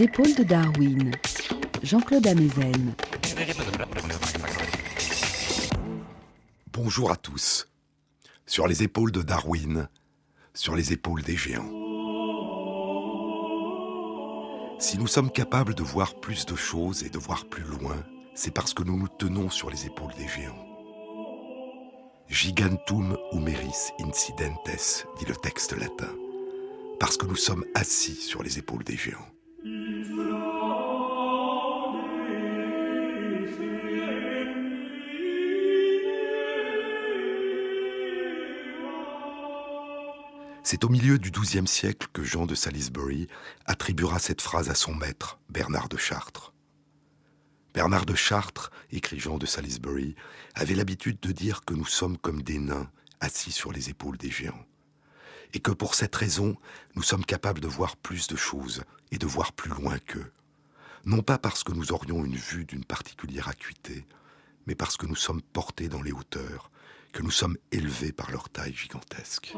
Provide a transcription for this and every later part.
Épaules de Darwin, Jean-Claude Amezen. Bonjour à tous. Sur les épaules de Darwin, sur les épaules des géants. Si nous sommes capables de voir plus de choses et de voir plus loin, c'est parce que nous nous tenons sur les épaules des géants. Gigantum humeris incidentes, dit le texte latin, parce que nous sommes assis sur les épaules des géants. C'est au milieu du XIIe siècle que Jean de Salisbury attribuera cette phrase à son maître, Bernard de Chartres. Bernard de Chartres, écrit Jean de Salisbury, avait l'habitude de dire que nous sommes comme des nains assis sur les épaules des géants. Et que pour cette raison, nous sommes capables de voir plus de choses et de voir plus loin qu'eux. Non pas parce que nous aurions une vue d'une particulière acuité, mais parce que nous sommes portés dans les hauteurs, que nous sommes élevés par leur taille gigantesque.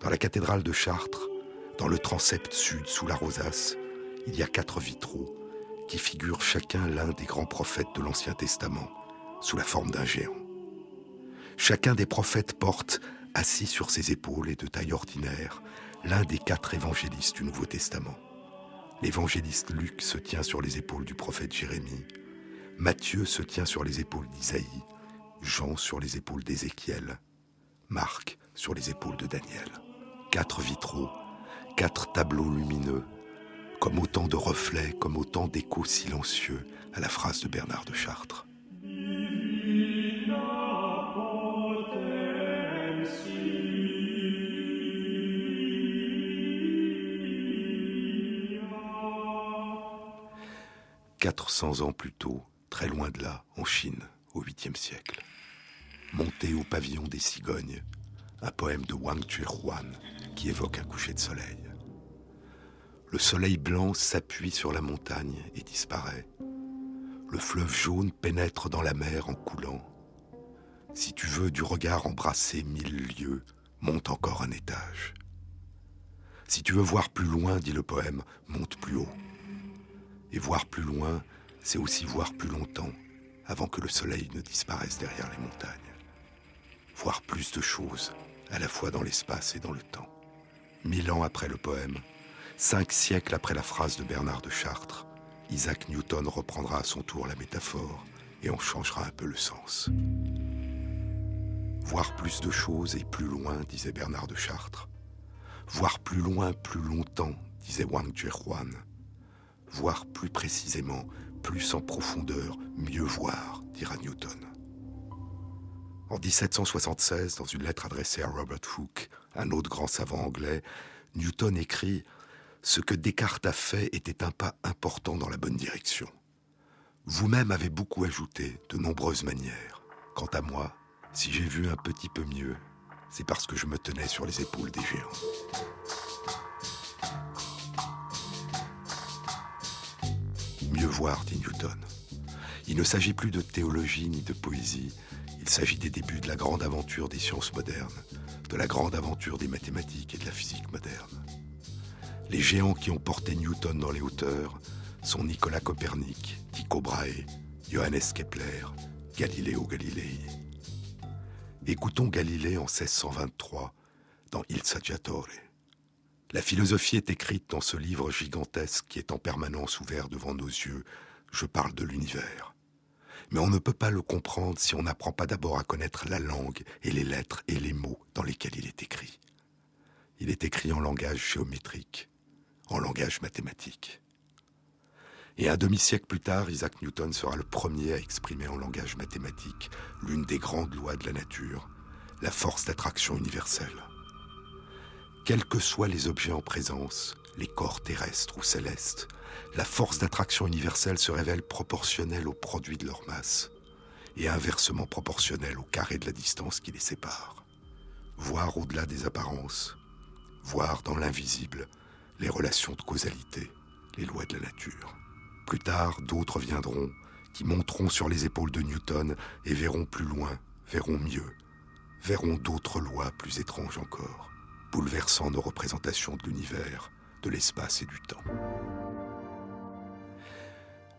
Dans la cathédrale de Chartres, dans le transept sud sous la rosace, il y a quatre vitraux qui figurent chacun l'un des grands prophètes de l'Ancien Testament sous la forme d'un géant. Chacun des prophètes porte, assis sur ses épaules et de taille ordinaire, l'un des quatre évangélistes du Nouveau Testament. L'évangéliste Luc se tient sur les épaules du prophète Jérémie, Matthieu se tient sur les épaules d'Isaïe, Jean sur les épaules d'Ézéchiel, Marc sur les épaules de Daniel quatre vitraux, quatre tableaux lumineux, comme autant de reflets, comme autant d'échos silencieux à la phrase de Bernard de Chartres. Quatre cents ans plus tôt, très loin de là, en Chine, au 8e siècle, monté au pavillon des cigognes, un poème de Wang Chuan qui évoque un coucher de soleil. Le soleil blanc s'appuie sur la montagne et disparaît. Le fleuve jaune pénètre dans la mer en coulant. Si tu veux du regard embrasser mille lieues, monte encore un étage. Si tu veux voir plus loin, dit le poème, monte plus haut. Et voir plus loin, c'est aussi voir plus longtemps, avant que le soleil ne disparaisse derrière les montagnes. Voir plus de choses, à la fois dans l'espace et dans le temps. Mille ans après le poème, cinq siècles après la phrase de Bernard de Chartres, Isaac Newton reprendra à son tour la métaphore et en changera un peu le sens. Voir plus de choses et plus loin, disait Bernard de Chartres. Voir plus loin, plus longtemps, disait Wang Juan. Voir plus précisément, plus en profondeur, mieux voir, dira Newton. En 1776, dans une lettre adressée à Robert Hooke, un autre grand savant anglais, Newton écrit Ce que Descartes a fait était un pas important dans la bonne direction. Vous-même avez beaucoup ajouté, de nombreuses manières. Quant à moi, si j'ai vu un petit peu mieux, c'est parce que je me tenais sur les épaules des géants. Mieux voir, dit Newton. Il ne s'agit plus de théologie ni de poésie, il s'agit des débuts de la grande aventure des sciences modernes, de la grande aventure des mathématiques et de la physique moderne. Les géants qui ont porté Newton dans les hauteurs sont Nicolas Copernic, Tycho Brahe, Johannes Kepler, Galileo Galilei. Écoutons Galilée en 1623 dans Il Saggiatore. La philosophie est écrite dans ce livre gigantesque qui est en permanence ouvert devant nos yeux. Je parle de l'univers. Mais on ne peut pas le comprendre si on n'apprend pas d'abord à connaître la langue et les lettres et les mots dans lesquels il est écrit. Il est écrit en langage géométrique, langage mathématique. Et un demi-siècle plus tard, Isaac Newton sera le premier à exprimer en langage mathématique l'une des grandes lois de la nature, la force d'attraction universelle. Quels que soient les objets en présence, les corps terrestres ou célestes, la force d'attraction universelle se révèle proportionnelle au produit de leur masse et inversement proportionnelle au carré de la distance qui les sépare. Voir au-delà des apparences, voir dans l'invisible les relations de causalité, les lois de la nature. Plus tard, d'autres viendront qui monteront sur les épaules de Newton et verront plus loin, verront mieux, verront d'autres lois plus étranges encore, bouleversant nos représentations de l'univers, de l'espace et du temps.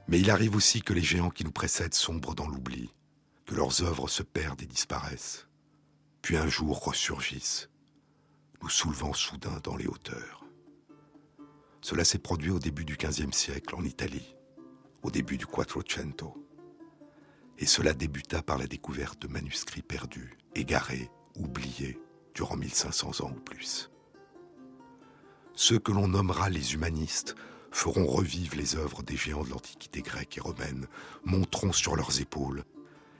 Mais il arrive aussi que les géants qui nous précèdent sombrent dans l'oubli, que leurs œuvres se perdent et disparaissent, puis un jour ressurgissent, nous soulevant soudain dans les hauteurs. Cela s'est produit au début du XVe siècle en Italie, au début du Quattrocento. Et cela débuta par la découverte de manuscrits perdus, égarés, oubliés, durant 1500 ans ou plus. Ceux que l'on nommera les humanistes feront revivre les œuvres des géants de l'Antiquité grecque et romaine, monteront sur leurs épaules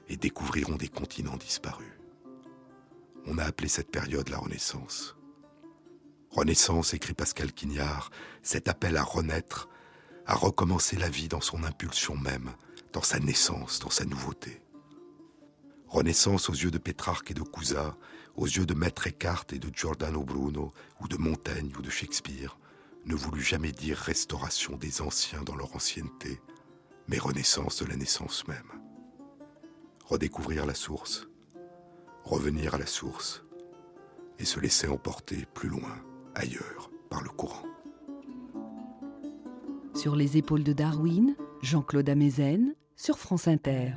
et découvriront des continents disparus. On a appelé cette période la Renaissance. Renaissance, écrit Pascal Quignard, cet appel à renaître, à recommencer la vie dans son impulsion même, dans sa naissance, dans sa nouveauté. Renaissance aux yeux de Pétrarque et de Cousa, aux yeux de Maître Eckhart et de Giordano Bruno, ou de Montaigne ou de Shakespeare, ne voulut jamais dire restauration des anciens dans leur ancienneté, mais renaissance de la naissance même. Redécouvrir la source, revenir à la source, et se laisser emporter plus loin, ailleurs, par le courant. Sur les épaules de Darwin, Jean-Claude Amezen, sur France Inter.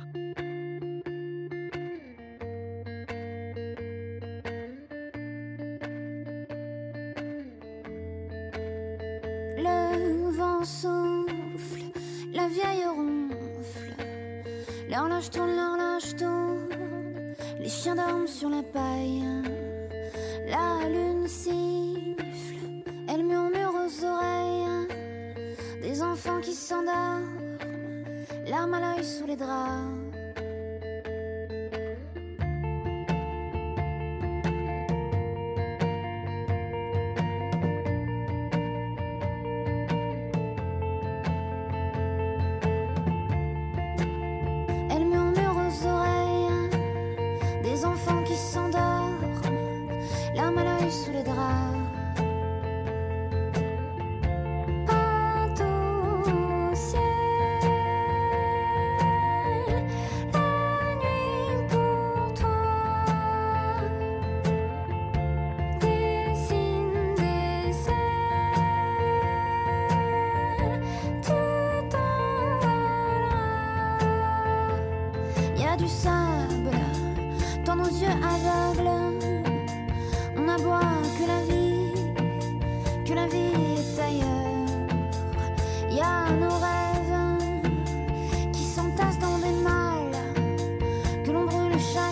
Que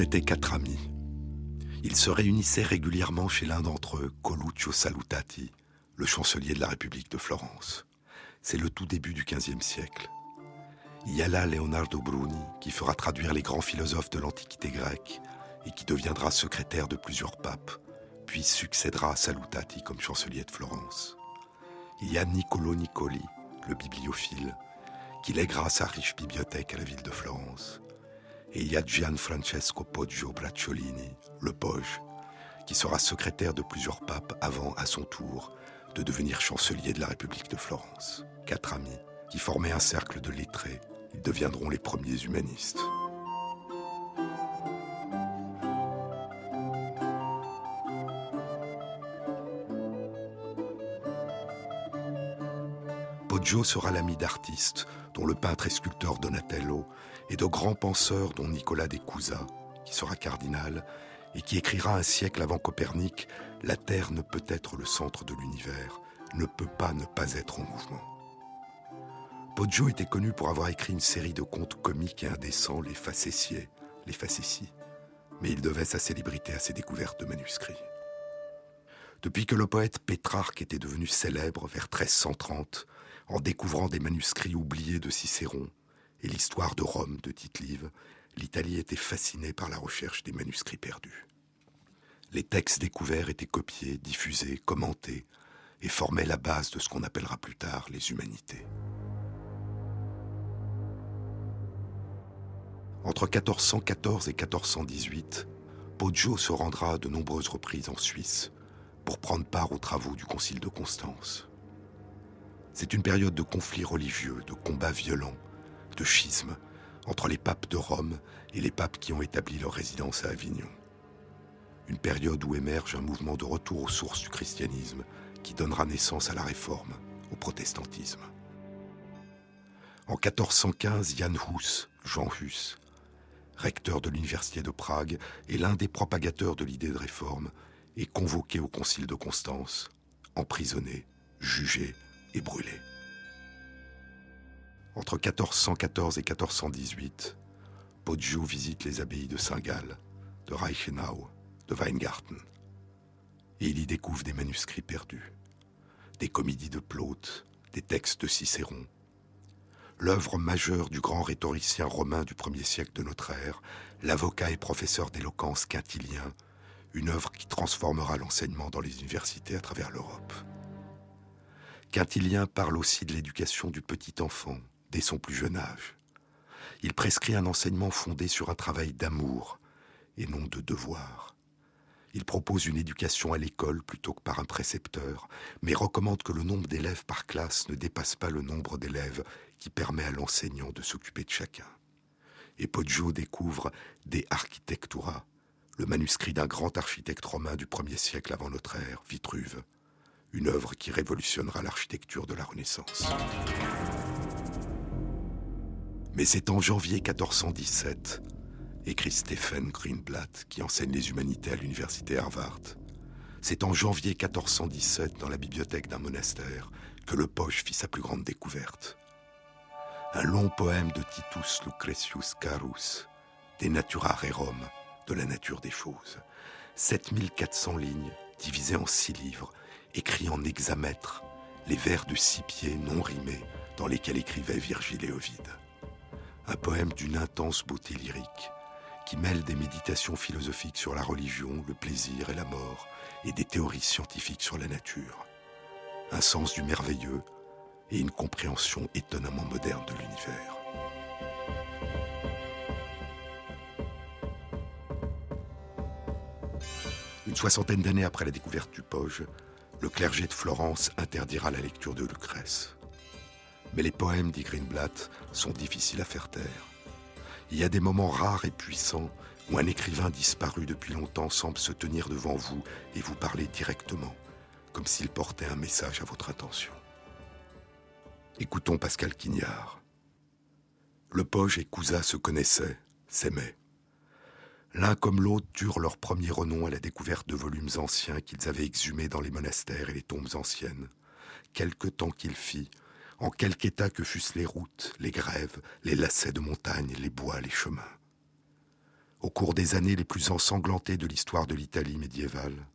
étaient quatre amis. Ils se réunissaient régulièrement chez l'un d'entre eux, Coluccio Salutati, le chancelier de la République de Florence. C'est le tout début du XVe siècle. Il y a là Leonardo Bruni, qui fera traduire les grands philosophes de l'Antiquité grecque et qui deviendra secrétaire de plusieurs papes, puis succédera à Salutati comme chancelier de Florence. Il y a Niccolo Niccoli, le bibliophile, qui lèguera sa riche bibliothèque à la ville de Florence. Et il y a Gianfrancesco Poggio Bracciolini, le Poge, qui sera secrétaire de plusieurs papes avant, à son tour, de devenir chancelier de la République de Florence. Quatre amis qui formaient un cercle de lettrés, ils deviendront les premiers humanistes. Poggio sera l'ami d'artistes, dont le peintre et sculpteur Donatello, et de grands penseurs, dont Nicolas de Cusa, qui sera cardinal, et qui écrira un siècle avant Copernic La Terre ne peut être le centre de l'univers, ne peut pas ne pas être en mouvement. Poggio était connu pour avoir écrit une série de contes comiques et indécents, les facétiés, les facéties, mais il devait sa célébrité à ses découvertes de manuscrits. Depuis que le poète Pétrarque était devenu célèbre vers 1330, en découvrant des manuscrits oubliés de Cicéron et l'histoire de Rome de Tite-Live, l'Italie était fascinée par la recherche des manuscrits perdus. Les textes découverts étaient copiés, diffusés, commentés et formaient la base de ce qu'on appellera plus tard les humanités. Entre 1414 et 1418, Poggio se rendra à de nombreuses reprises en Suisse pour prendre part aux travaux du Concile de Constance. C'est une période de conflits religieux, de combats violents, de schismes entre les papes de Rome et les papes qui ont établi leur résidence à Avignon. Une période où émerge un mouvement de retour aux sources du christianisme qui donnera naissance à la réforme, au protestantisme. En 1415, Jan Hus, Jean Hus, recteur de l'université de Prague et l'un des propagateurs de l'idée de réforme, est convoqué au concile de Constance, emprisonné, jugé et. Entre 1414 et 1418, Poggio visite les abbayes de Saint-Gall, de Reichenau, de Weingarten. Et il y découvre des manuscrits perdus, des comédies de Plaute, des textes de Cicéron. L'œuvre majeure du grand rhétoricien romain du premier siècle de notre ère, l'avocat et professeur d'éloquence Quintilien, une œuvre qui transformera l'enseignement dans les universités à travers l'Europe. Quintilien parle aussi de l'éducation du petit enfant, dès son plus jeune âge. Il prescrit un enseignement fondé sur un travail d'amour et non de devoir. Il propose une éducation à l'école plutôt que par un précepteur, mais recommande que le nombre d'élèves par classe ne dépasse pas le nombre d'élèves qui permet à l'enseignant de s'occuper de chacun. Et Poggio découvre De Architectura, le manuscrit d'un grand architecte romain du 1er siècle avant notre ère, Vitruve, une œuvre qui révolutionnera l'architecture de la Renaissance. Mais c'est en janvier 1417, écrit Stephen Greenblatt, qui enseigne les humanités à l'université Harvard. C'est en janvier 1417, dans la bibliothèque d'un monastère, que le Poche fit sa plus grande découverte. Un long poème de Titus Lucretius Carus, De Natura Rerum, de la nature des choses. 7400 lignes, divisées en six livres, écrit en hexamètre, les vers de six pieds non rimés dans lesquels écrivait Virgile et Ovide. Un poème d'une intense beauté lyrique qui mêle des méditations philosophiques sur la religion, le plaisir et la mort et des théories scientifiques sur la nature. Un sens du merveilleux et une compréhension étonnamment moderne de l'univers. Une soixantaine d'années après la découverte du Poge, le clergé de Florence interdira la lecture de Lucrèce. Mais les poèmes, dit Greenblatt, sont difficiles à faire taire. Il y a des moments rares et puissants où un écrivain disparu depuis longtemps semble se tenir devant vous et vous parler directement, comme s'il portait un message à votre intention. Écoutons Pascal Quignard. Le Poge et Cousa se connaissaient, s'aimaient. L'un comme l'autre durent leur premier renom à la découverte de volumes anciens qu'ils avaient exhumés dans les monastères et les tombes anciennes. Quelque temps qu'il fit, en quelque état que fussent les routes, les grèves, les lacets de montagne, les bois, les chemins. Au cours des années les plus ensanglantées de l'histoire de l'Italie médiévale,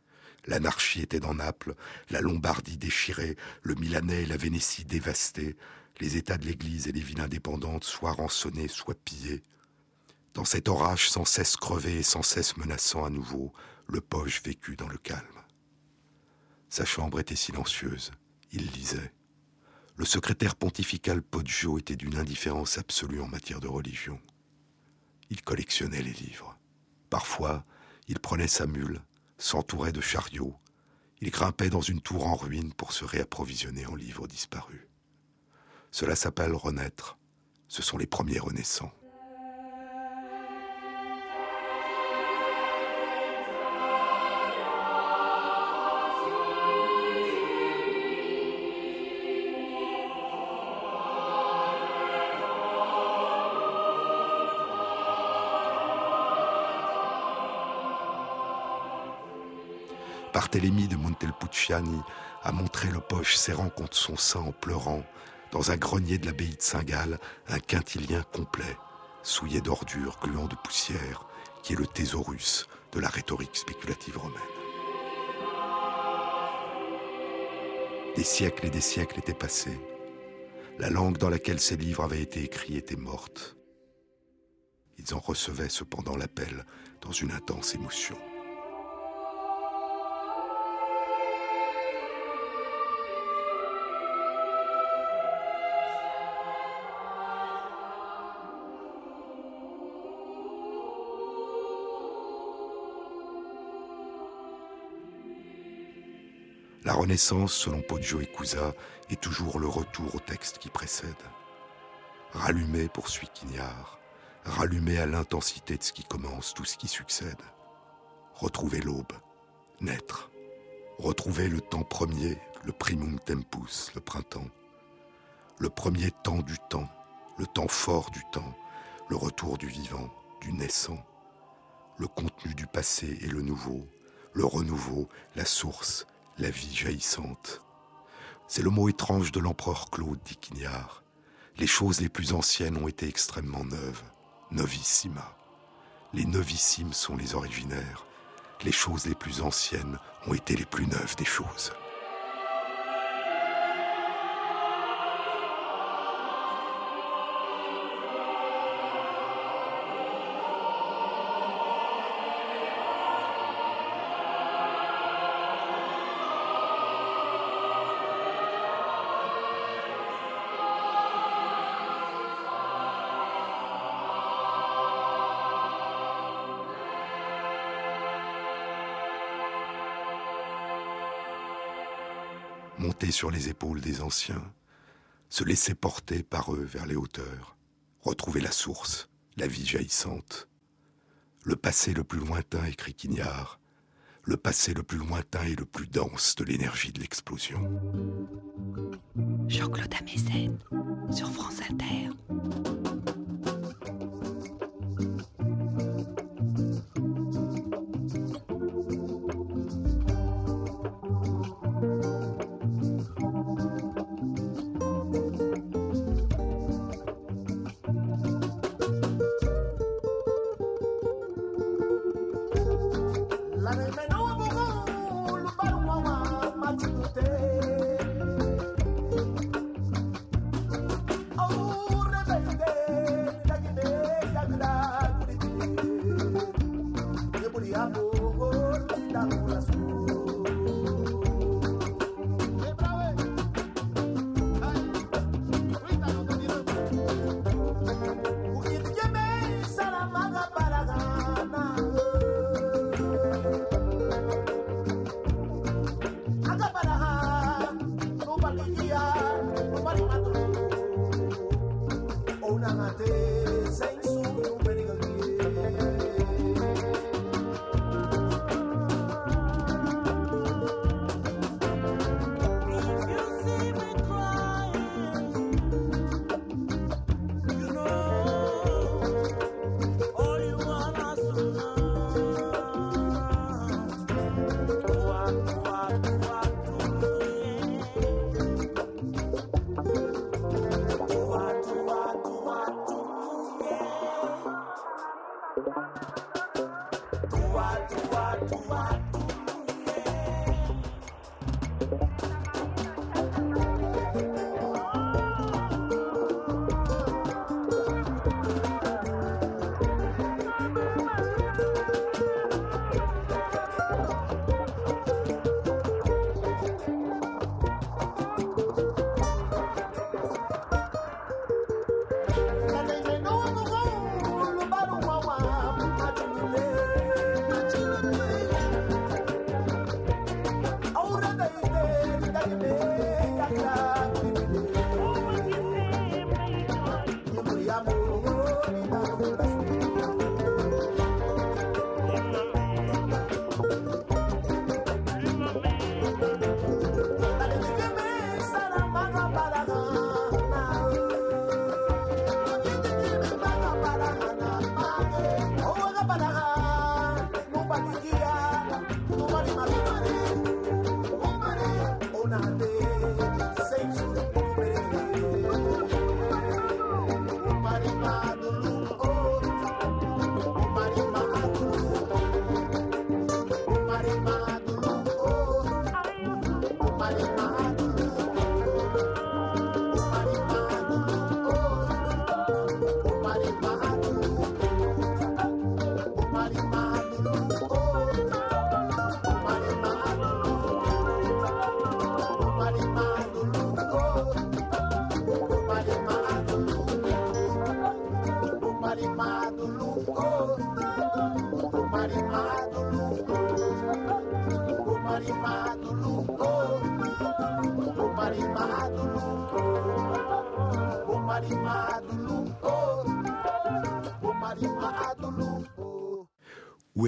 l'anarchie était dans Naples, la Lombardie déchirée, le Milanais et la Vénétie dévastés, les États de l'Église et les villes indépendantes soit rançonnés, soit pillés, dans cet orage sans cesse crevé et sans cesse menaçant à nouveau, le poche vécut dans le calme. Sa chambre était silencieuse. Il lisait. Le secrétaire pontifical Poggio était d'une indifférence absolue en matière de religion. Il collectionnait les livres. Parfois, il prenait sa mule, s'entourait de chariots, il grimpait dans une tour en ruine pour se réapprovisionner en livres disparus. Cela s'appelle renaître. Ce sont les premiers renaissants. Barthélemy de Montelpucciani a montré le poche serrant contre son sein en pleurant, dans un grenier de l'abbaye de Saint-Gall, un quintilien complet, souillé d'ordures, gluant de poussière, qui est le thésaurus de la rhétorique spéculative romaine. Des siècles et des siècles étaient passés. La langue dans laquelle ces livres avaient été écrits était morte. Ils en recevaient cependant l'appel dans une intense émotion. Renaissance, selon Poggio et Cusa, est toujours le retour au texte qui précède. Rallumer, poursuit Quignard, rallumer à l'intensité de ce qui commence tout ce qui succède. Retrouver l'aube, naître, retrouver le temps premier, le primum tempus, le printemps, le premier temps du temps, le temps fort du temps, le retour du vivant, du naissant, le contenu du passé et le nouveau, le renouveau, la source, la vie jaillissante. C'est le mot étrange de l'empereur Claude, dit Quignard. Les choses les plus anciennes ont été extrêmement neuves, novissima. Les novissimes sont les originaires. Les choses les plus anciennes ont été les plus neuves des choses. Sur les épaules des anciens, se laisser porter par eux vers les hauteurs, retrouver la source, la vie jaillissante. Le passé le plus lointain, écrit Quignard, le passé le plus lointain et le plus dense de l'énergie de l'explosion. Jean-Claude Amezen sur France Inter.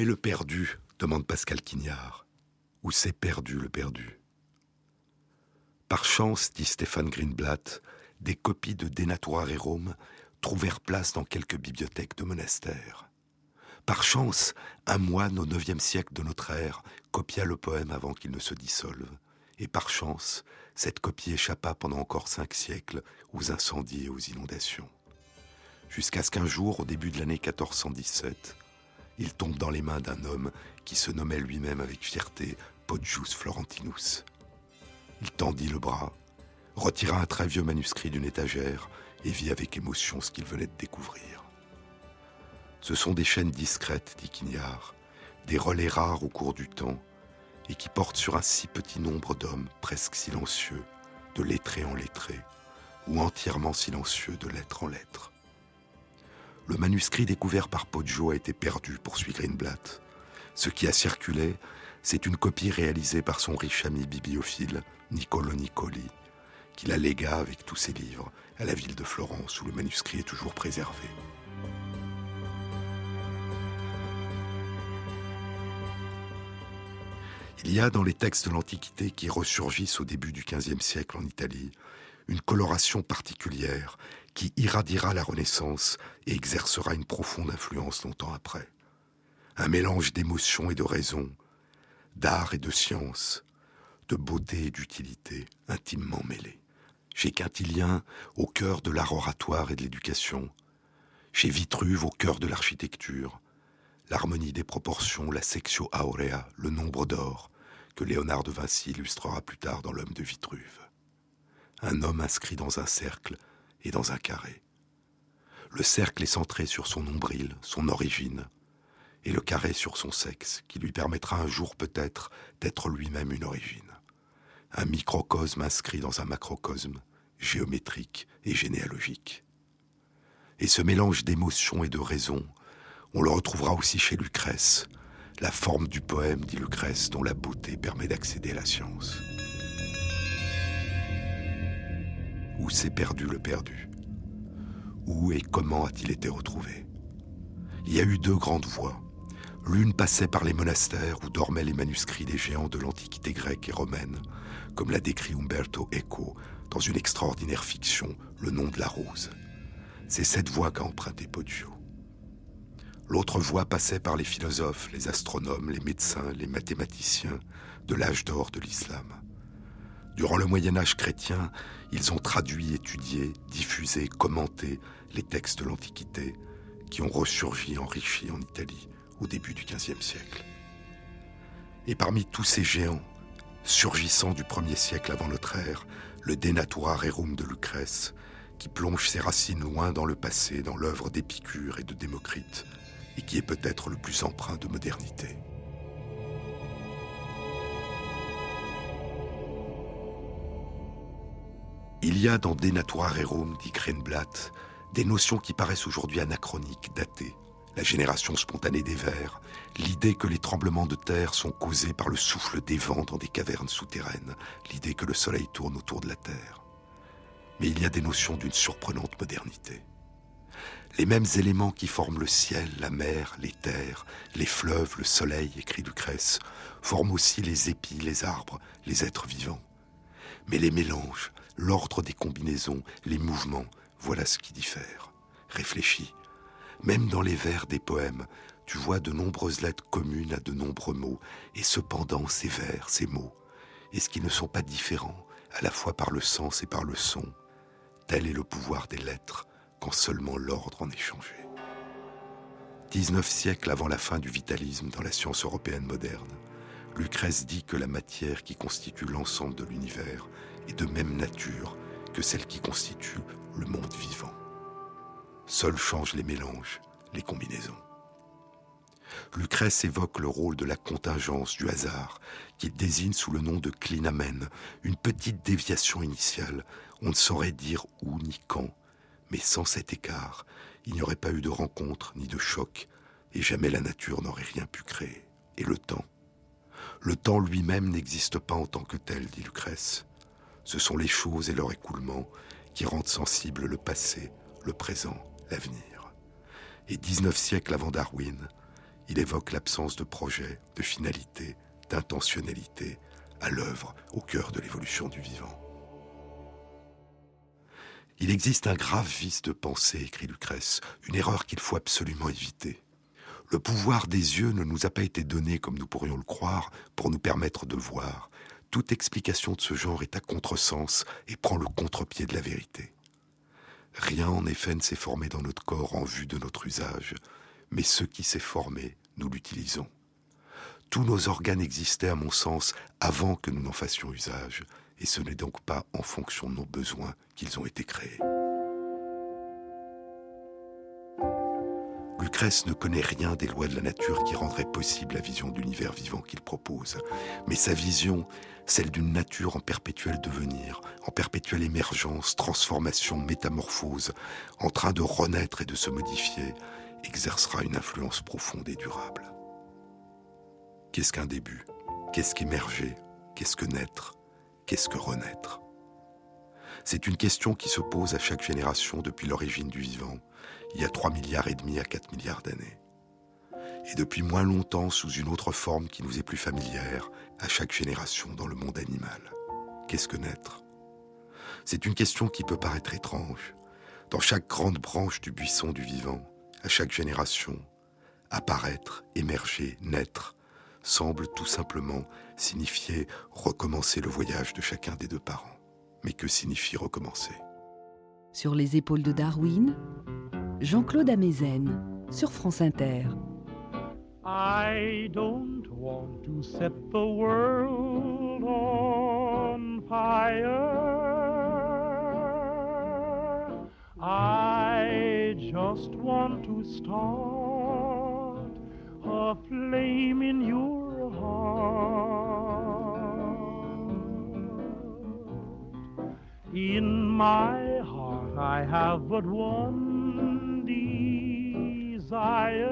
Le perdu demande Pascal Quignard. Où s'est perdu le perdu? Par chance, dit Stéphane Greenblatt, des copies de Denatura Rome trouvèrent place dans quelques bibliothèques de monastères. Par chance, un moine au IXe siècle de notre ère copia le poème avant qu'il ne se dissolve. Et par chance, cette copie échappa pendant encore cinq siècles aux incendies et aux inondations. Jusqu'à ce qu'un jour, au début de l'année 1417, il tombe dans les mains d'un homme qui se nommait lui-même avec fierté Poggius Florentinus. Il tendit le bras, retira un très vieux manuscrit d'une étagère et vit avec émotion ce qu'il venait de découvrir. Ce sont des chaînes discrètes, dit Quignard, des relais rares au cours du temps, et qui portent sur un si petit nombre d'hommes presque silencieux, de lettré en lettré, ou entièrement silencieux de lettre en lettre. Le manuscrit découvert par Poggio a été perdu, poursuit Greenblatt. Ce qui a circulé, c'est une copie réalisée par son riche ami bibliophile, Niccolo Niccoli, qui la légua avec tous ses livres à la ville de Florence où le manuscrit est toujours préservé. Il y a dans les textes de l'Antiquité qui ressurgissent au début du XVe siècle en Italie une coloration particulière qui irradiera la Renaissance et exercera une profonde influence longtemps après. Un mélange d'émotion et de raison, d'art et de science, de beauté et d'utilité, intimement mêlés. Chez Quintilien, au cœur de l'art oratoire et de l'éducation, chez Vitruve, au cœur de l'architecture, l'harmonie des proportions, la sectio aurea, le nombre d'or, que Léonard de Vinci illustrera plus tard dans L'homme de Vitruve. Un homme inscrit dans un cercle et dans un carré. Le cercle est centré sur son nombril, son origine, et le carré sur son sexe, qui lui permettra un jour peut-être d'être lui-même une origine. Un microcosme inscrit dans un macrocosme, géométrique et généalogique. Et ce mélange d'émotion et de raison, on le retrouvera aussi chez Lucrèce, la forme du poème, dit Lucrèce, dont la beauté permet d'accéder à la science. Où s'est perdu le perdu? Où et comment a-t-il été retrouvé? Il y a eu deux grandes voies. L'une passait par les monastères où dormaient les manuscrits des géants de l'Antiquité grecque et romaine, comme l'a décrit Umberto Eco dans une extraordinaire fiction, Le nom de la rose. C'est cette voie qu'a emprunté Poggio. L'autre voie passait par les philosophes, les astronomes, les médecins, les mathématiciens de l'âge d'or de l'islam. Durant le Moyen Âge chrétien, ils ont traduit, étudié, diffusé, commenté les textes de l'Antiquité qui ont ressurgi, enrichi en Italie au début du XVe siècle. Et parmi tous ces géants, surgissant du premier siècle avant notre ère, le Denatura Rerum de Lucrèce, qui plonge ses racines loin dans le passé, dans l'œuvre d'Épicure et de Démocrite, et qui est peut-être le plus empreint de modernité. Il y a dans De Natura Rerum, dit Krenblatt, des notions qui paraissent aujourd'hui anachroniques, datées. La génération spontanée des vers, l'idée que les tremblements de terre sont causés par le souffle des vents dans des cavernes souterraines, l'idée que le soleil tourne autour de la Terre. Mais il y a des notions d'une surprenante modernité. Les mêmes éléments qui forment le ciel, la mer, les terres, les fleuves, le soleil, écrit Lucrèce, forment aussi les épis, les arbres, les êtres vivants. Mais les mélanges, l'ordre des combinaisons, les mouvements, voilà ce qui diffère. Réfléchis. Même dans les vers des poèmes, tu vois de nombreuses lettres communes à de nombreux mots, et cependant ces vers, ces mots, est-ce qu'ils ne sont pas différents, à la fois par le sens et par le son Tel est le pouvoir des lettres, quand seulement l'ordre en est changé. 19 siècles avant la fin du vitalisme dans la science européenne moderne, Lucrèce dit que la matière qui constitue l'ensemble de l'univers de même nature que celle qui constitue le monde vivant. Seuls changent les mélanges, les combinaisons. Lucrèce évoque le rôle de la contingence, du hasard, qu'il désigne sous le nom de clinamen, une petite déviation initiale. On ne saurait dire où ni quand, mais sans cet écart, il n'y aurait pas eu de rencontre ni de choc, et jamais la nature n'aurait rien pu créer. Et le temps? Le temps lui-même n'existe pas en tant que tel, dit Lucrèce. Ce sont les choses et leur écoulement qui rendent sensible le passé, le présent, l'avenir. Et 19 siècles avant Darwin, il évoque l'absence de projet, de finalité, d'intentionnalité à l'œuvre au cœur de l'évolution du vivant. Il existe un grave vice de pensée, écrit Lucrèce, une erreur qu'il faut absolument éviter. Le pouvoir des yeux ne nous a pas été donné, comme nous pourrions le croire, pour nous permettre de voir. Toute explication de ce genre est à contresens et prend le contre-pied de la vérité. Rien en effet ne s'est formé dans notre corps en vue de notre usage, mais ce qui s'est formé, nous l'utilisons. Tous nos organes existaient, à mon sens, avant que nous n'en fassions usage, et ce n'est donc pas en fonction de nos besoins qu'ils ont été créés. Ne connaît rien des lois de la nature qui rendraient possible la vision de l'univers vivant qu'il propose, mais sa vision, celle d'une nature en perpétuel devenir, en perpétuelle émergence, transformation, métamorphose, en train de renaître et de se modifier, exercera une influence profonde et durable. Qu'est-ce qu'un début? Qu'est-ce qu'émerger? Qu'est-ce que naître? Qu'est-ce que renaître? C'est une question qui se pose à chaque génération depuis l'origine du vivant, il y a 3 milliards et demi à 4 milliards d'années. Et depuis moins longtemps sous une autre forme qui nous est plus familière à chaque génération dans le monde animal. Qu'est-ce que naître? C'est une question qui peut paraître étrange. Dans chaque grande branche du buisson du vivant, à chaque génération, apparaître, émerger, naître, semble tout simplement signifier recommencer le voyage de chacun des deux parents. Mais que signifie recommencer? Sur les épaules de Darwin, Jean-Claude Amezen, sur France Inter. I don't want to set the world on fire. I just want to start a flame in your heart. In my heart, I have but one desire,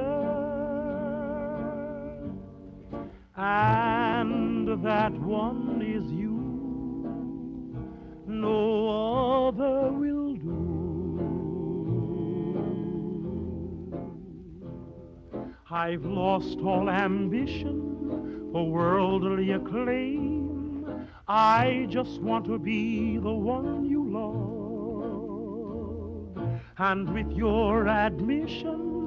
and that one is you. No other will do. I've lost all ambition for worldly acclaim. I just want to be the one you love. And with your admission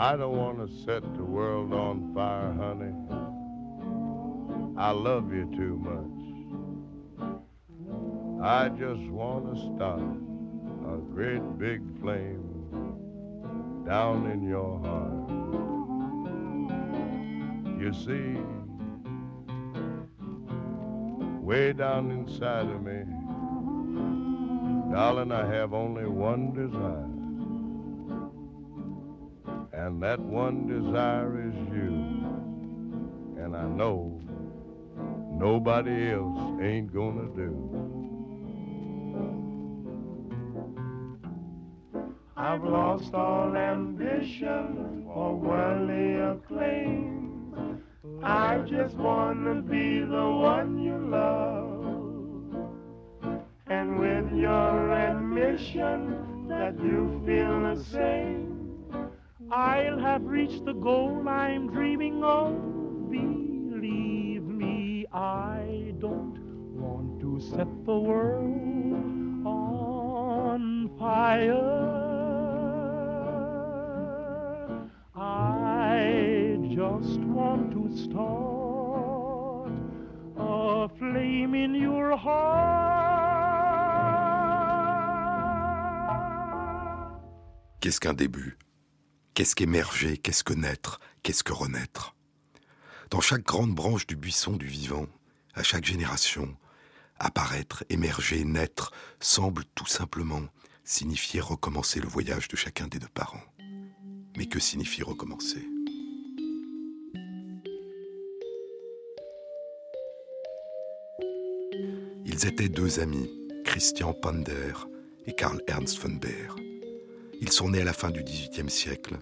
I don't want to set the world on fire, honey. I love you too much. I just want to start a great big flame down in your heart. You see, way down inside of me, darling, I have only one desire. And that one desire is you. And I know nobody else ain't gonna do. I've lost all ambition for worldly acclaim. I just want to be the one you love. And with your admission that you feel the same, I'll have reached the goal I'm dreaming of. Believe me, I don't want to set the world on fire. I just want to start a flame in your heart. Qu'est-ce qu'un début Qu'est-ce qu'émerger Qu'est-ce que naître Qu'est-ce que renaître? Dans chaque grande branche du buisson du vivant, à chaque génération, apparaître, émerger, naître semble tout simplement signifier recommencer le voyage de chacun des deux parents. Mais que signifie recommencer? Ils étaient deux amis, Christian Pander et Karl Ernst von Baer. Ils sont nés à la fin du XVIIIe siècle.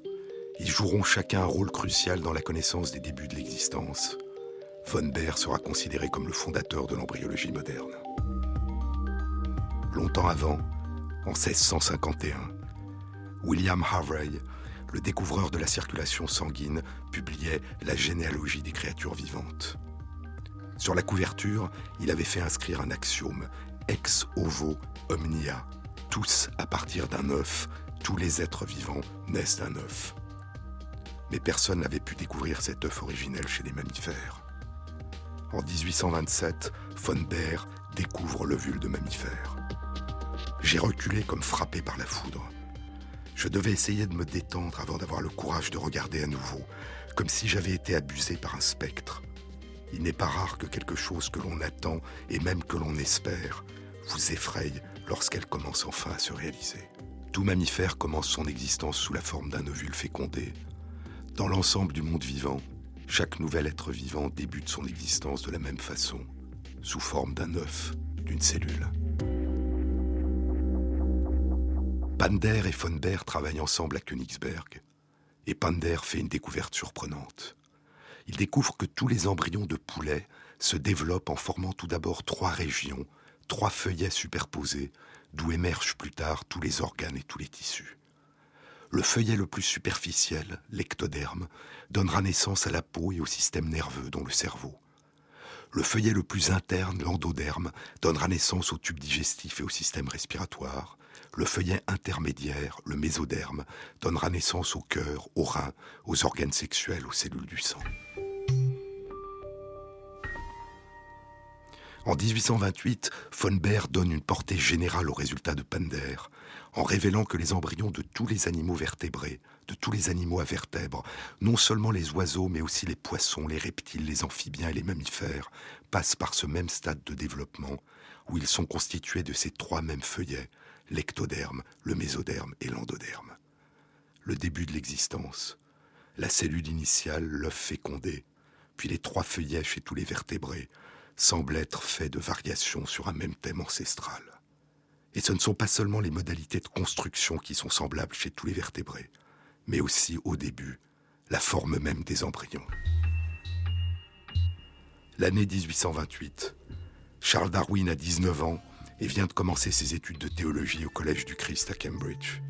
Ils joueront chacun un rôle crucial dans la connaissance des débuts de l'existence. Von Baer sera considéré comme le fondateur de l'embryologie moderne. Longtemps avant, en 1651, William Harvey, le découvreur de la circulation sanguine, publiait La généalogie des créatures vivantes. Sur la couverture, il avait fait inscrire un axiome ex ovo omnia, tous à partir d'un œuf tous les êtres vivants naissent d'un œuf. Mais personne n'avait pu découvrir cet œuf originel chez les mammifères. En 1827, von Baer découvre l'ovule de mammifère. J'ai reculé comme frappé par la foudre. Je devais essayer de me détendre avant d'avoir le courage de regarder à nouveau, comme si j'avais été abusé par un spectre. Il n'est pas rare que quelque chose que l'on attend et même que l'on espère vous effraie lorsqu'elle commence enfin à se réaliser. Tout mammifère commence son existence sous la forme d'un ovule fécondé. Dans l'ensemble du monde vivant, chaque nouvel être vivant débute son existence de la même façon, sous forme d'un œuf, d'une cellule. Pander et von Baer travaillent ensemble à Königsberg, et Pander fait une découverte surprenante. Il découvre que tous les embryons de poulet se développent en formant tout d'abord trois régions, trois feuillets superposés, d'où émergent plus tard tous les organes et tous les tissus. Le feuillet le plus superficiel, l'ectoderme, donnera naissance à la peau et au système nerveux, dont le cerveau. Le feuillet le plus interne, l'endoderme, donnera naissance au tube digestif et au système respiratoire. Le feuillet intermédiaire, le mésoderme, donnera naissance au cœur, aux reins, aux organes sexuels, aux cellules du sang. En 1828, von Baer donne une portée générale aux résultats de Pander, en révélant que les embryons de tous les animaux vertébrés, de tous les animaux à vertèbres, non seulement les oiseaux, mais aussi les poissons, les reptiles, les amphibiens et les mammifères, passent par ce même stade de développement, où ils sont constitués de ces trois mêmes feuillets, l'ectoderme, le mésoderme et l'endoderme. Le début de l'existence, la cellule initiale, l'œuf fécondé, puis les trois feuillets chez tous les vertébrés, semble être fait de variations sur un même thème ancestral. Et ce ne sont pas seulement les modalités de construction qui sont semblables chez tous les vertébrés, mais aussi au début, la forme même des embryons. L'année 1828, Charles Darwin a 19 ans et vient de commencer ses études de théologie au Collège du Christ à Cambridge.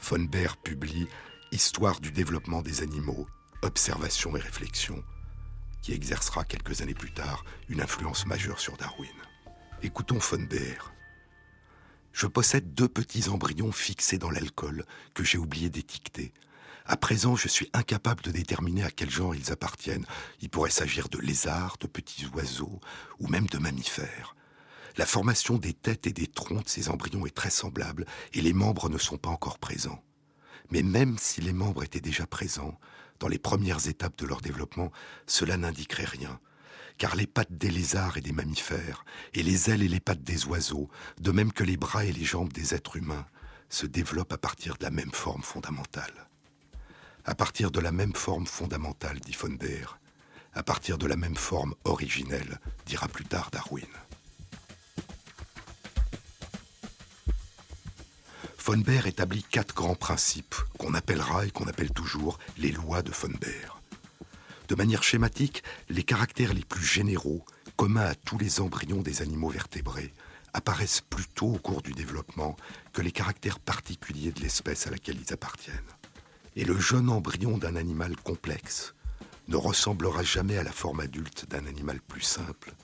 Von Baer publie Histoire du développement des animaux, observations et réflexions, qui exercera quelques années plus tard une influence majeure sur Darwin. Écoutons von Baer. Je possède deux petits embryons fixés dans l'alcool que j'ai oublié d'étiqueter. À présent, je suis incapable de déterminer à quel genre ils appartiennent. Il pourrait s'agir de lézards, de petits oiseaux ou même de mammifères. La formation des têtes et des troncs de ces embryons est très semblable et les membres ne sont pas encore présents. Mais même si les membres étaient déjà présents, dans les premières étapes de leur développement, cela n'indiquerait rien, car les pattes des lézards et des mammifères, et les ailes et les pattes des oiseaux, de même que les bras et les jambes des êtres humains, se développent à partir de la même forme fondamentale. À partir de la même forme fondamentale, dit von Baer, à partir de la même forme originelle, dira plus tard Darwin. Von Baer établit quatre grands principes qu'on appellera et qu'on appelle toujours les lois de Von Baer. De manière schématique, les caractères les plus généraux, communs à tous les embryons des animaux vertébrés, apparaissent plus tôt au cours du développement que les caractères particuliers de l'espèce à laquelle ils appartiennent. Et le jeune embryon d'un animal complexe ne ressemblera jamais à la forme adulte d'un animal plus simple,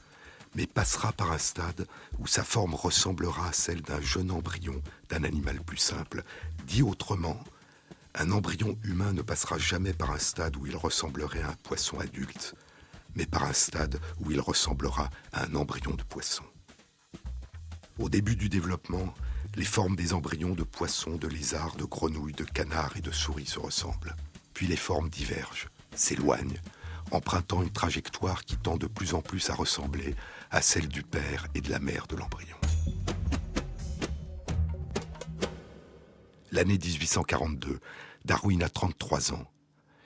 mais passera par un stade où sa forme ressemblera à celle d'un jeune embryon d'un animal plus simple. Dit autrement, un embryon humain ne passera jamais par un stade où il ressemblerait à un poisson adulte, mais par un stade où il ressemblera à un embryon de poisson. Au début du développement, les formes des embryons de poissons, de lézards, de grenouilles, de canards et de souris se ressemblent. Puis les formes divergent, s'éloignent, empruntant une trajectoire qui tend de plus en plus à ressembler à celle du père et de la mère de l'embryon. L'année 1842, Darwin a 33 ans.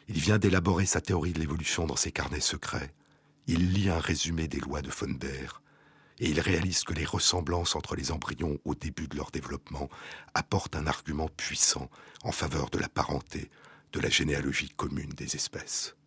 Il vient d'élaborer sa théorie de l'évolution dans ses carnets secrets. Il lit un résumé des lois de von et il réalise que les ressemblances entre les embryons au début de leur développement apportent un argument puissant en faveur de la parenté, de la généalogie commune des espèces.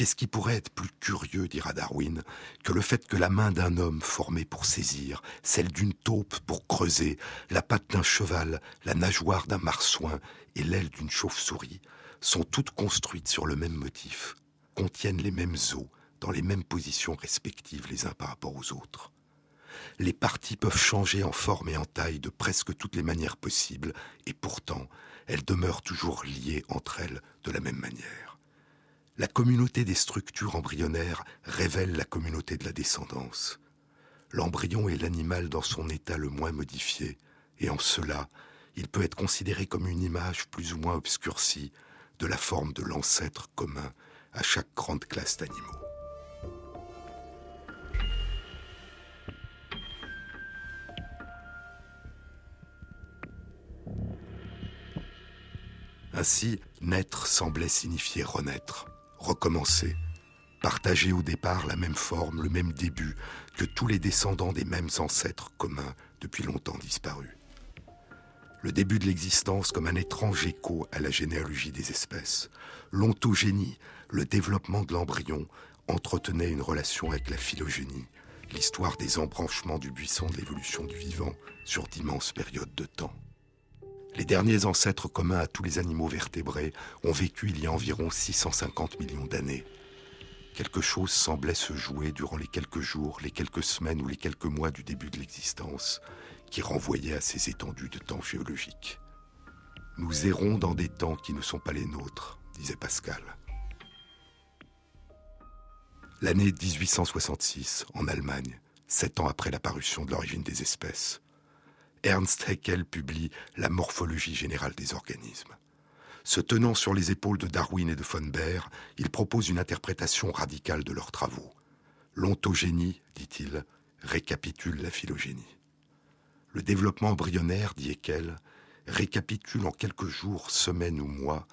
Qu'est-ce qui pourrait être plus curieux, dira Darwin, que le fait que la main d'un homme formée pour saisir, celle d'une taupe pour creuser, la patte d'un cheval, la nageoire d'un marsouin et l'aile d'une chauve-souris sont toutes construites sur le même motif, contiennent les mêmes os, dans les mêmes positions respectives les uns par rapport aux autres. Les parties peuvent changer en forme et en taille de presque toutes les manières possibles, et pourtant, elles demeurent toujours liées entre elles de la même manière. La communauté des structures embryonnaires révèle la communauté de la descendance. L'embryon est l'animal dans son état le moins modifié, et en cela, il peut être considéré comme une image plus ou moins obscurcie de la forme de l'ancêtre commun à chaque grande classe d'animaux. Ainsi, naître semblait signifier renaître, recommencer, partager au départ la même forme, le même début que tous les descendants des mêmes ancêtres communs depuis longtemps disparus. Le début de l'existence comme un étrange écho à la généalogie des espèces. L'ontogénie, le développement de l'embryon, entretenait une relation avec la phylogénie, l'histoire des embranchements du buisson de l'évolution du vivant sur d'immenses périodes de temps. Les derniers ancêtres communs à tous les animaux vertébrés ont vécu il y a environ 650 millions d'années. Quelque chose semblait se jouer durant les quelques jours, les quelques semaines ou les quelques mois du début de l'existence, qui renvoyait à ces étendues de temps géologiques. Nous errons dans des temps qui ne sont pas les nôtres, disait Pascal. L'année 1866, en Allemagne, sept ans après l'apparition de l'origine des espèces, Ernst Haeckel publie La morphologie générale des organismes. Se tenant sur les épaules de Darwin et de von Baer, il propose une interprétation radicale de leurs travaux. L'ontogénie, dit-il, récapitule la phylogénie. Le développement embryonnaire, dit Haeckel, récapitule en quelques jours, semaines ou mois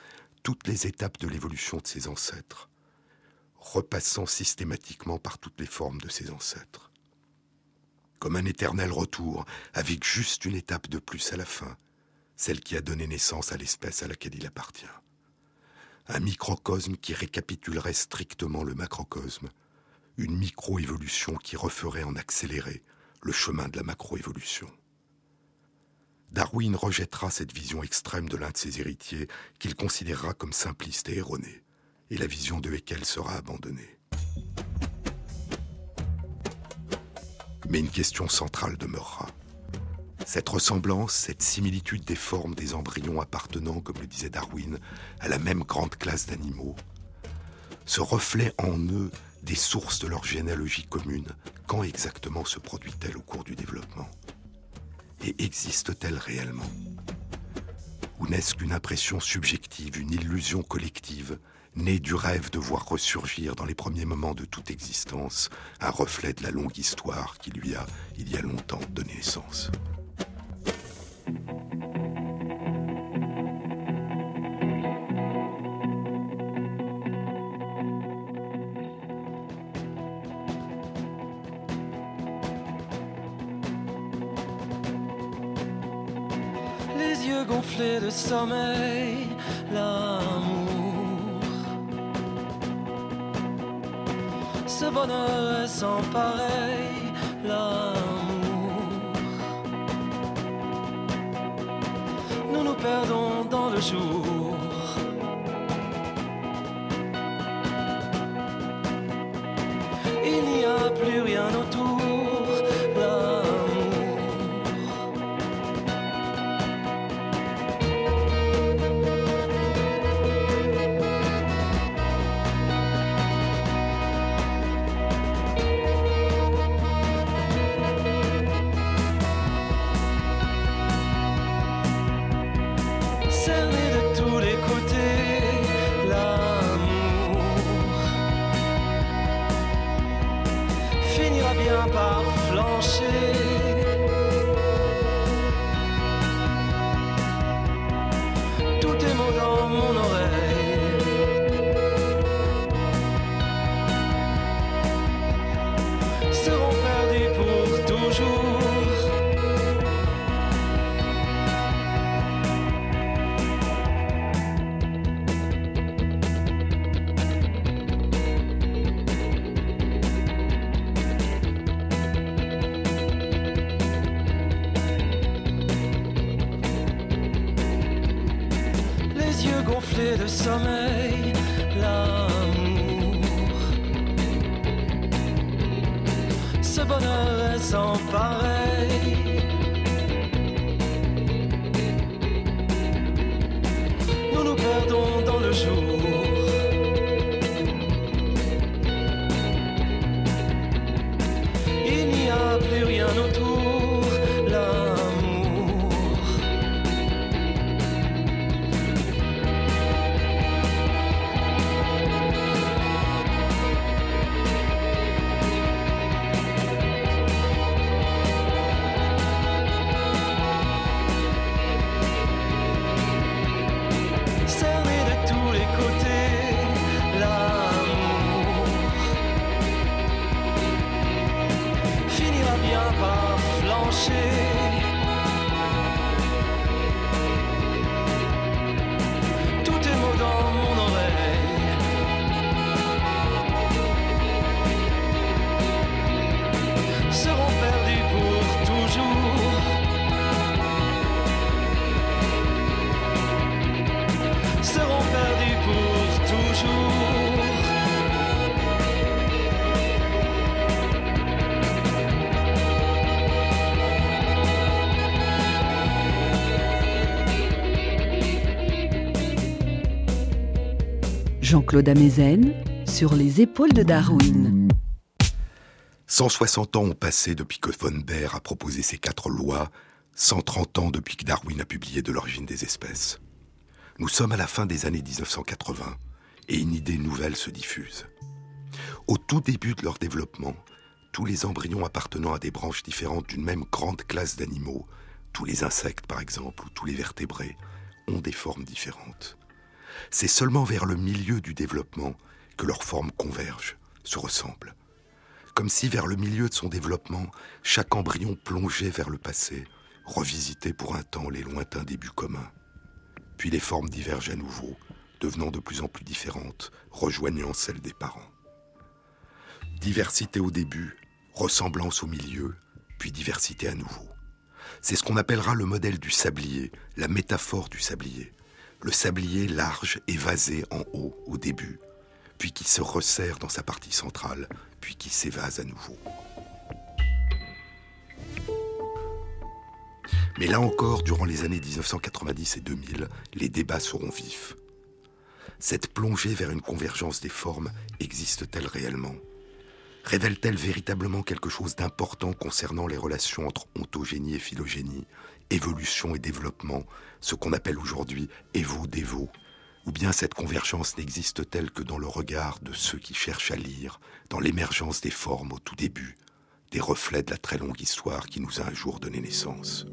toutes les étapes de l'évolution de ses ancêtres, repassant systématiquement par toutes les formes de ses ancêtres comme un éternel retour, avec juste une étape de plus à la fin, celle qui a donné naissance à l'espèce à laquelle il appartient. Un microcosme qui récapitulerait strictement le macrocosme, une microévolution qui referait en accéléré le chemin de la macroévolution. Darwin rejettera cette vision extrême de l'un de ses héritiers qu'il considérera comme simpliste et erronée, et la vision de Haeckel sera abandonnée. Mais une question centrale demeurera. Cette ressemblance, cette similitude des formes des embryons appartenant, comme le disait Darwin, à la même grande classe d'animaux, ce reflet en eux des sources de leur généalogie commune, quand exactement se produit-elle au cours du développement? Et existe-t-elle réellement? Ou n'est-ce qu'une impression subjective, une illusion collective né du rêve de voir ressurgir dans les premiers moments de toute existence un reflet de la longue histoire qui lui a, il y a longtemps, donné naissance. Les yeux gonflés de sommeil, l'amour bonheur est sans pareil, l'amour. Nous nous perdons dans le jour, gonflés de sommeil, l'amour. Ce bonheur est sans pareil. Jean-Claude Amezen sur les épaules de Darwin. 160 ans ont passé depuis que von Baer a proposé ses quatre lois, 130 ans depuis que Darwin a publié De l'origine des espèces. Nous sommes à la fin des années 1980 et une idée nouvelle se diffuse. Au tout début de leur développement, tous les embryons appartenant à des branches différentes d'une même grande classe d'animaux, tous les insectes par exemple ou tous les vertébrés, ont des formes différentes. C'est seulement vers le milieu du développement que leurs formes convergent, se ressemblent. Comme si vers le milieu de son développement, chaque embryon plongeait vers le passé, revisité pour un temps les lointains débuts communs. Puis les formes divergent à nouveau, devenant de plus en plus différentes, rejoignant celles des parents. Diversité au début, ressemblance au milieu, puis diversité à nouveau. C'est ce qu'on appellera le modèle du sablier, la métaphore du sablier. Le sablier large et vasé en haut au début, puis qui se resserre dans sa partie centrale, puis qui s'évase à nouveau. Mais là encore, durant les années 1990 et 2000, les débats seront vifs. Cette plongée vers une convergence des formes existe-t-elle réellement? Révèle-t-elle véritablement quelque chose d'important concernant les relations entre ontogénie et phylogénie, évolution et développement, ce qu'on appelle aujourd'hui évo-dévo Ou bien cette convergence n'existe-t-elle que dans le regard de ceux qui cherchent à lire, dans l'émergence des formes au tout début, des reflets de la très longue histoire qui nous a un jour donné naissance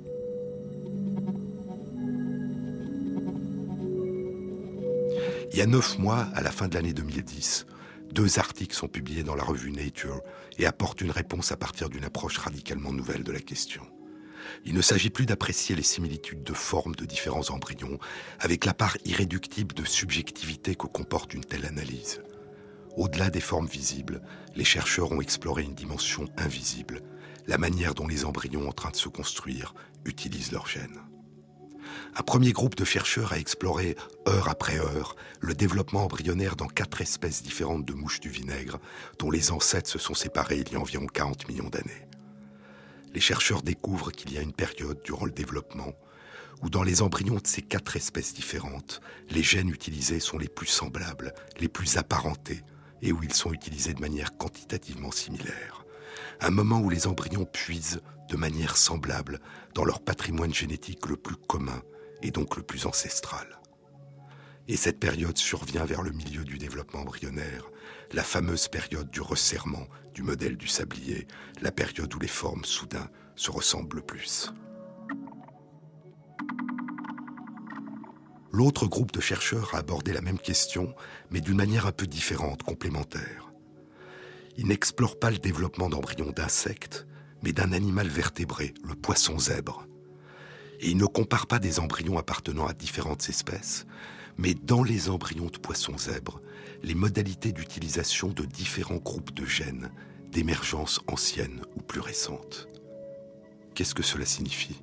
Il y a neuf mois, à la fin de l'année 2010, deux articles sont publiés dans la revue Nature et apportent une réponse à partir d'une approche radicalement nouvelle de la question. Il ne s'agit plus d'apprécier les similitudes de formes de différents embryons avec la part irréductible de subjectivité que comporte une telle analyse. Au-delà des formes visibles, les chercheurs ont exploré une dimension invisible, la manière dont les embryons en train de se construire utilisent leurs gènes. Un premier groupe de chercheurs a exploré, heure après heure, le développement embryonnaire dans quatre espèces différentes de mouches du vinaigre, dont les ancêtres se sont séparés il y a environ 40 millions d'années. Les chercheurs découvrent qu'il y a une période durant le développement où dans les embryons de ces quatre espèces différentes, les gènes utilisés sont les plus semblables, les plus apparentés, et où ils sont utilisés de manière quantitativement similaire. Un moment où les embryons puisent de manière semblable dans leur patrimoine génétique le plus commun et donc le plus ancestral. Et cette période survient vers le milieu du développement embryonnaire, la fameuse période du resserrement du modèle du sablier, la période où les formes soudain se ressemblent le plus. L'autre groupe de chercheurs a abordé la même question, mais d'une manière un peu différente, complémentaire. Ils n'explorent pas le développement d'embryons d'insectes, mais d'un animal vertébré, le poisson zèbre. Et ils ne comparent pas des embryons appartenant à différentes espèces, mais dans les embryons de poissons zèbres, les modalités d'utilisation de différents groupes de gènes d'émergence ancienne ou plus récente. Qu'est-ce que cela signifie?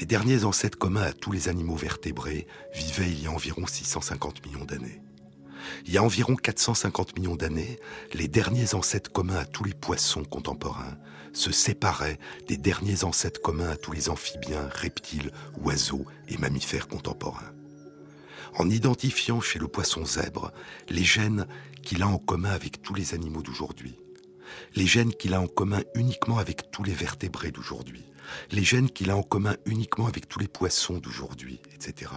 Les derniers ancêtres communs à tous les animaux vertébrés vivaient il y a environ 650 millions d'années. Il y a environ 450 millions d'années, les derniers ancêtres communs à tous les poissons contemporains se séparaient des derniers ancêtres communs à tous les amphibiens, reptiles, oiseaux et mammifères contemporains. En identifiant chez le poisson zèbre les gènes qu'il a en commun avec tous les animaux d'aujourd'hui, les gènes qu'il a en commun uniquement avec tous les vertébrés d'aujourd'hui, les gènes qu'il a en commun uniquement avec tous les poissons d'aujourd'hui, etc.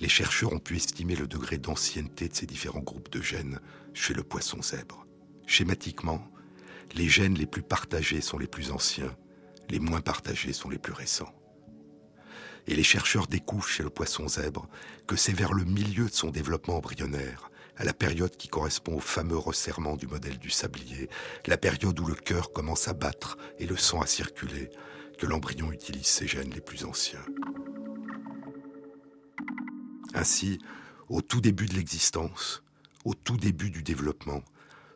Les chercheurs ont pu estimer le degré d'ancienneté de ces différents groupes de gènes chez le poisson zèbre. Schématiquement, les gènes les plus partagés sont les plus anciens, les moins partagés sont les plus récents. Et les chercheurs découvrent chez le poisson zèbre que c'est vers le milieu de son développement embryonnaire, à la période qui correspond au fameux resserrement du modèle du sablier, la période où le cœur commence à battre et le sang à circuler, que l'embryon utilise ses gènes les plus anciens. Ainsi, au tout début de l'existence, au tout début du développement,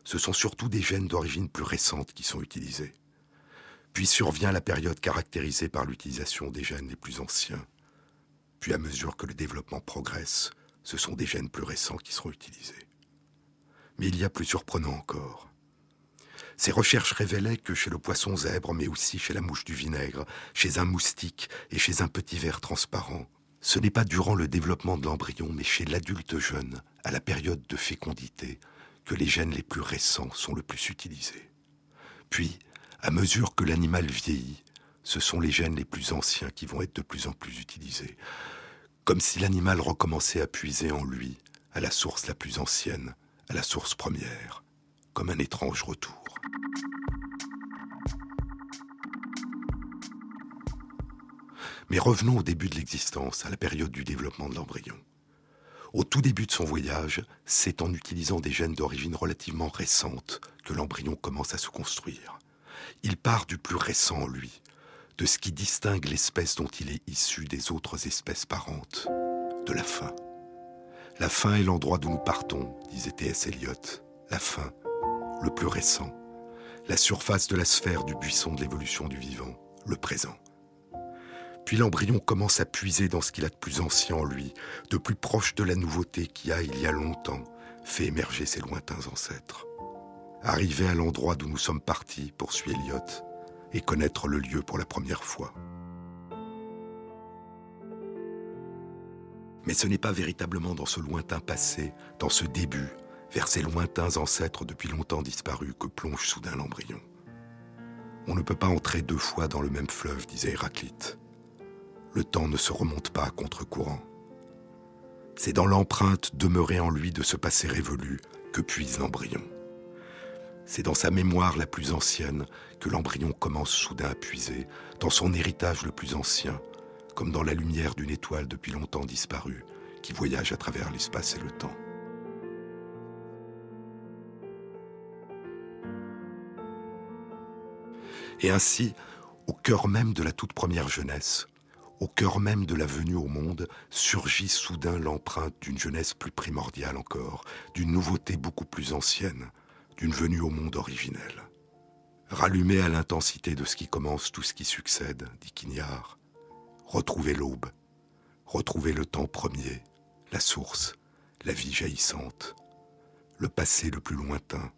ce sont surtout des gènes d'origine plus récente qui sont utilisés. Puis survient la période caractérisée par l'utilisation des gènes les plus anciens. Puis à mesure que le développement progresse, ce sont des gènes plus récents qui seront utilisés. Mais il y a plus surprenant encore. Ces recherches révélaient que chez le poisson zèbre, mais aussi chez la mouche du vinaigre, chez un moustique et chez un petit ver transparent, ce n'est pas durant le développement de l'embryon, mais chez l'adulte jeune, à la période de fécondité, que les gènes les plus récents sont le plus utilisés. Puis, à mesure que l'animal vieillit, ce sont les gènes les plus anciens qui vont être de plus en plus utilisés, comme si l'animal recommençait à puiser en lui, à la source la plus ancienne, à la source première, comme un étrange retour. Mais revenons au début de l'existence, à la période du développement de l'embryon. Au tout début de son voyage, c'est en utilisant des gènes d'origine relativement récente que l'embryon commence à se construire. Il part du plus récent en lui, de ce qui distingue l'espèce dont il est issu des autres espèces parentes, de la fin. La fin est l'endroit d'où nous partons, disait T.S. Eliot. La fin, le plus récent, la surface de la sphère du buisson de l'évolution du vivant, le présent. Puis l'embryon commence à puiser dans ce qu'il a de plus ancien en lui, de plus proche de la nouveauté qui a, il y a longtemps, fait émerger ses lointains ancêtres. Arriver à l'endroit d'où nous sommes partis, poursuit Eliot, et connaître le lieu pour la première fois. Mais ce n'est pas véritablement dans ce lointain passé, dans ce début, vers ces lointains ancêtres depuis longtemps disparus que plonge soudain l'embryon. On ne peut pas entrer deux fois dans le même fleuve, disait Héraclite. Le temps ne se remonte pas à contre-courant. C'est dans l'empreinte demeurée en lui de ce passé révolu que puise l'embryon. C'est dans sa mémoire la plus ancienne que l'embryon commence soudain à puiser, dans son héritage le plus ancien, comme dans la lumière d'une étoile depuis longtemps disparue, qui voyage à travers l'espace et le temps. Et ainsi, au cœur même de la toute première jeunesse, au cœur même de la venue au monde, surgit soudain l'empreinte d'une jeunesse plus primordiale encore, d'une nouveauté beaucoup plus ancienne, d'une venue au monde originelle. Rallumer à l'intensité de ce qui commence tout ce qui succède, dit Quignard, retrouver l'aube, retrouver le temps premier, la source, la vie jaillissante, le passé le plus lointain,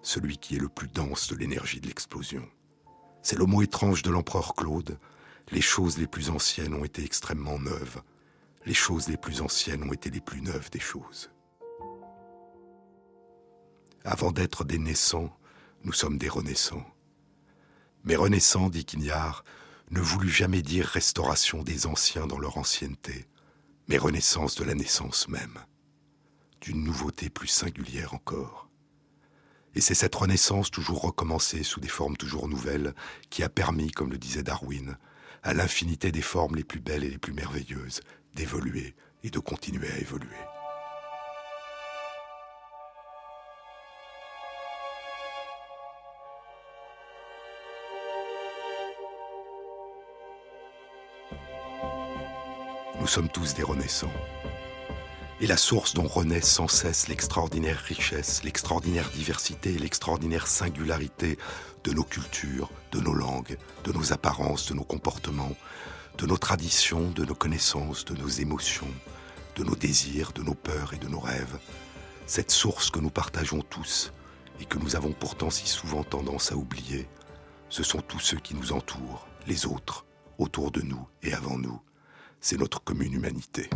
celui qui est le plus dense de l'énergie de l'explosion. C'est le mot étrange de l'empereur Claude, les choses les plus anciennes ont été extrêmement neuves, les choses les plus anciennes ont été les plus neuves des choses. Avant d'être des naissants, nous sommes des renaissants. Mais renaissant, dit Quignard, ne voulut jamais dire restauration des anciens dans leur ancienneté, mais renaissance de la naissance même, d'une nouveauté plus singulière encore. Et c'est cette renaissance toujours recommencée sous des formes toujours nouvelles qui a permis, comme le disait Darwin, à l'infinité des formes les plus belles et les plus merveilleuses d'évoluer et de continuer à évoluer. Nous sommes tous des renaissants. Et la source dont renaît sans cesse l'extraordinaire richesse, l'extraordinaire diversité et l'extraordinaire singularité de nos cultures, de nos langues, de nos apparences, de nos comportements, de nos traditions, de nos connaissances, de nos émotions, de nos désirs, de nos peurs et de nos rêves, cette source que nous partageons tous et que nous avons pourtant si souvent tendance à oublier, ce sont tous ceux qui nous entourent, les autres, autour de nous et avant nous, c'est notre commune humanité.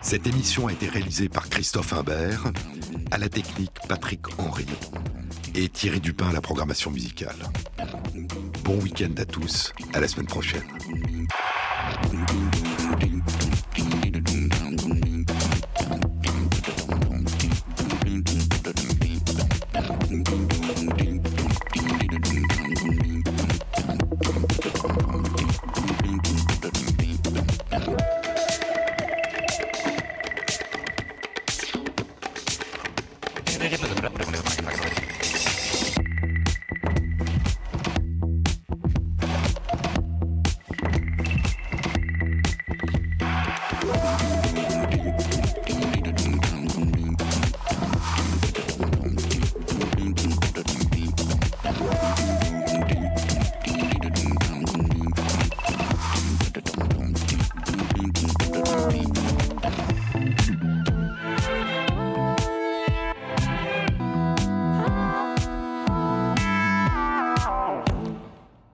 Cette émission a été réalisée par Christophe Imbert, à la technique Patrick Henry et Thierry Dupin à la programmation musicale. Bon week-end à tous, à la semaine prochaine.